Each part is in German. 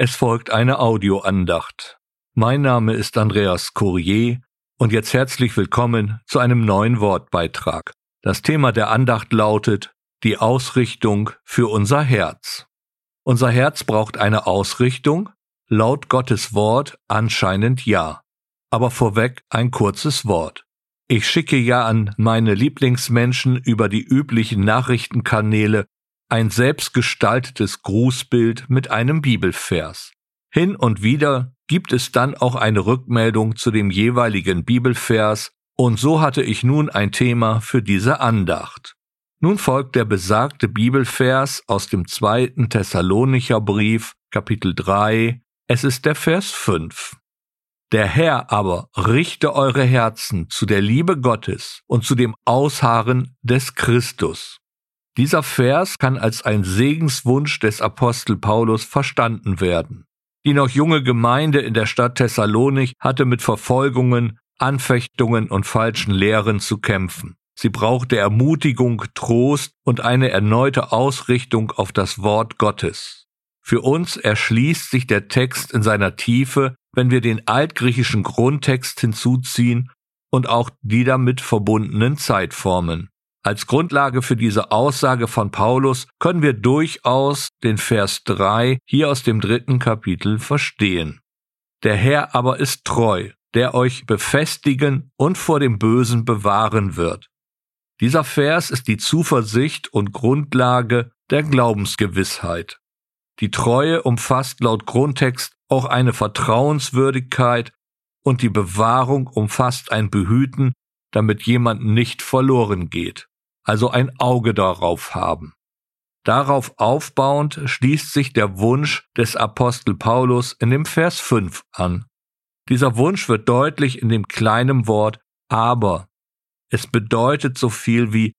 Es folgt eine Audioandacht. Mein Name ist Andreas Courier und jetzt herzlich willkommen zu einem neuen Wortbeitrag. Das Thema der Andacht lautet die Ausrichtung für unser Herz. Unser Herz braucht eine Ausrichtung, laut Gottes Wort anscheinend ja. Aber vorweg ein kurzes Wort. Ich schicke ja an meine Lieblingsmenschen über die üblichen Nachrichtenkanäle ein selbstgestaltetes Grußbild mit einem Bibelvers. Hin und wieder gibt es dann auch eine Rückmeldung zu dem jeweiligen Bibelvers, und so hatte ich nun ein Thema für diese Andacht. Nun folgt der besagte Bibelvers aus dem zweiten Thessalonicher Brief, Kapitel 3, es ist der Vers 5. Der Herr aber richte eure Herzen zu der Liebe Gottes und zu dem Ausharren des Christus. Dieser Vers kann als ein Segenswunsch des Apostel Paulus verstanden werden. Die noch junge Gemeinde in der Stadt Thessalonik hatte mit Verfolgungen, Anfechtungen und falschen Lehren zu kämpfen. Sie brauchte Ermutigung, Trost und eine erneute Ausrichtung auf das Wort Gottes. Für uns erschließt sich der Text in seiner Tiefe, wenn wir den altgriechischen Grundtext hinzuziehen und auch die damit verbundenen Zeitformen. Als Grundlage für diese Aussage von Paulus können wir durchaus den Vers 3 hier aus dem dritten Kapitel verstehen. Der Herr aber ist treu, der euch befestigen und vor dem Bösen bewahren wird. Dieser Vers ist die Zuversicht und Grundlage der Glaubensgewissheit. Die Treue umfasst laut Grundtext auch eine Vertrauenswürdigkeit und die Bewahrung umfasst ein Behüten, damit jemand nicht verloren geht also ein Auge darauf haben. Darauf aufbauend schließt sich der Wunsch des Apostel Paulus in dem Vers 5 an. Dieser Wunsch wird deutlich in dem kleinen Wort aber. Es bedeutet so viel wie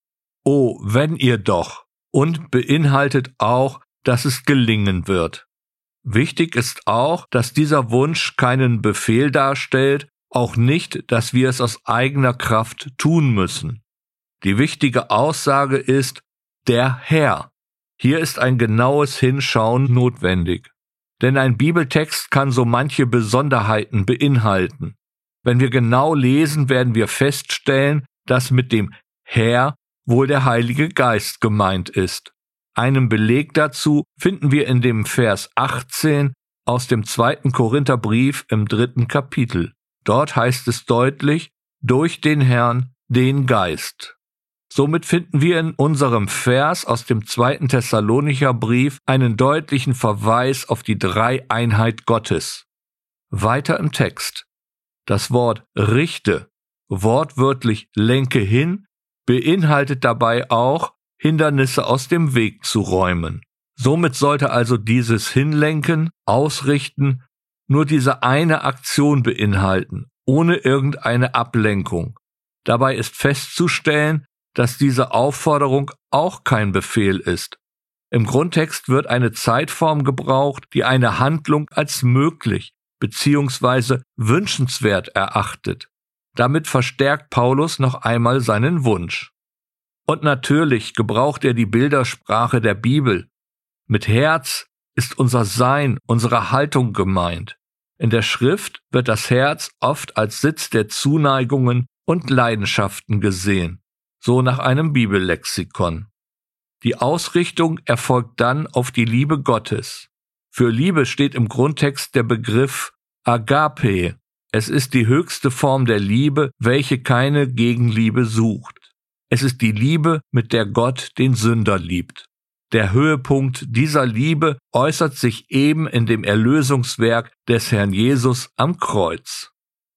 Oh, wenn ihr doch und beinhaltet auch, dass es gelingen wird. Wichtig ist auch, dass dieser Wunsch keinen Befehl darstellt, auch nicht, dass wir es aus eigener Kraft tun müssen. Die wichtige Aussage ist der Herr. Hier ist ein genaues Hinschauen notwendig. Denn ein Bibeltext kann so manche Besonderheiten beinhalten. Wenn wir genau lesen, werden wir feststellen, dass mit dem Herr wohl der Heilige Geist gemeint ist. Einen Beleg dazu finden wir in dem Vers 18 aus dem zweiten Korintherbrief im dritten Kapitel. Dort heißt es deutlich, durch den Herrn, den Geist. Somit finden wir in unserem Vers aus dem zweiten Thessalonicher Brief einen deutlichen Verweis auf die Dreieinheit Gottes. Weiter im Text. Das Wort richte, wortwörtlich lenke hin, beinhaltet dabei auch, Hindernisse aus dem Weg zu räumen. Somit sollte also dieses Hinlenken, Ausrichten nur diese eine Aktion beinhalten, ohne irgendeine Ablenkung. Dabei ist festzustellen, dass diese Aufforderung auch kein Befehl ist. Im Grundtext wird eine Zeitform gebraucht, die eine Handlung als möglich bzw. wünschenswert erachtet. Damit verstärkt Paulus noch einmal seinen Wunsch. Und natürlich gebraucht er die Bildersprache der Bibel. Mit Herz ist unser Sein, unsere Haltung gemeint. In der Schrift wird das Herz oft als Sitz der Zuneigungen und Leidenschaften gesehen so nach einem Bibellexikon. Die Ausrichtung erfolgt dann auf die Liebe Gottes. Für Liebe steht im Grundtext der Begriff Agape. Es ist die höchste Form der Liebe, welche keine Gegenliebe sucht. Es ist die Liebe, mit der Gott den Sünder liebt. Der Höhepunkt dieser Liebe äußert sich eben in dem Erlösungswerk des Herrn Jesus am Kreuz.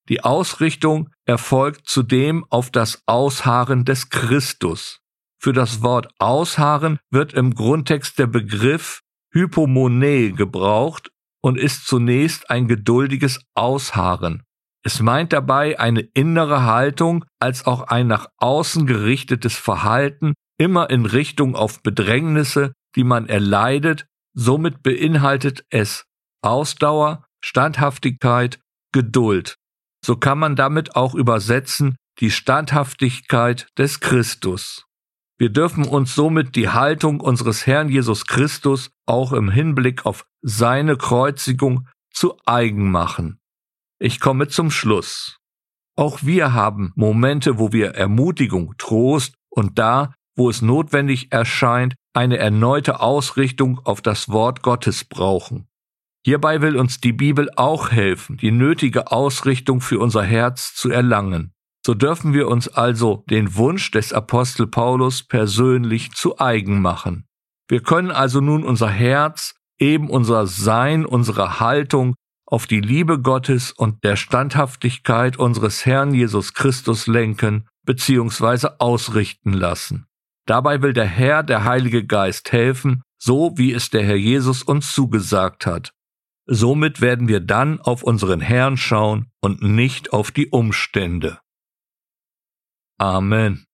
Die Ausrichtung erfolgt zudem auf das Ausharren des Christus. Für das Wort Ausharren wird im Grundtext der Begriff Hypomone gebraucht und ist zunächst ein geduldiges Ausharren. Es meint dabei eine innere Haltung als auch ein nach außen gerichtetes Verhalten, immer in Richtung auf Bedrängnisse, die man erleidet, somit beinhaltet es Ausdauer, Standhaftigkeit, Geduld. So kann man damit auch übersetzen die Standhaftigkeit des Christus. Wir dürfen uns somit die Haltung unseres Herrn Jesus Christus auch im Hinblick auf seine Kreuzigung zu eigen machen. Ich komme zum Schluss. Auch wir haben Momente, wo wir Ermutigung, Trost und da, wo es notwendig erscheint, eine erneute Ausrichtung auf das Wort Gottes brauchen. Hierbei will uns die Bibel auch helfen, die nötige Ausrichtung für unser Herz zu erlangen. So dürfen wir uns also den Wunsch des Apostel Paulus persönlich zu eigen machen. Wir können also nun unser Herz, eben unser Sein, unsere Haltung auf die Liebe Gottes und der Standhaftigkeit unseres Herrn Jesus Christus lenken bzw. ausrichten lassen. Dabei will der Herr, der Heilige Geist, helfen, so wie es der Herr Jesus uns zugesagt hat. Somit werden wir dann auf unseren Herrn schauen und nicht auf die Umstände. Amen.